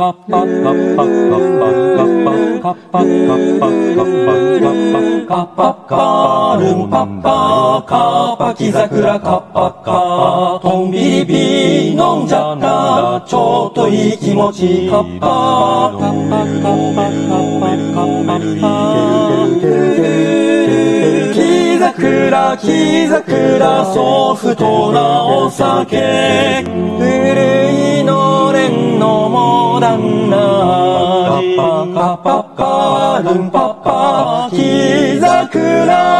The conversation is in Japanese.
パッパッカッパッカッパカッパカッパカッパカッパカッパカッパルンパッパカッパキ桜カッパカトンビリビ飲んじゃったちょっといい気持ちカッパカッパカッパカッパカッパカッパ木桜木桜ソフトなお酒 빠빠빠 눈빠빠. 기자 그라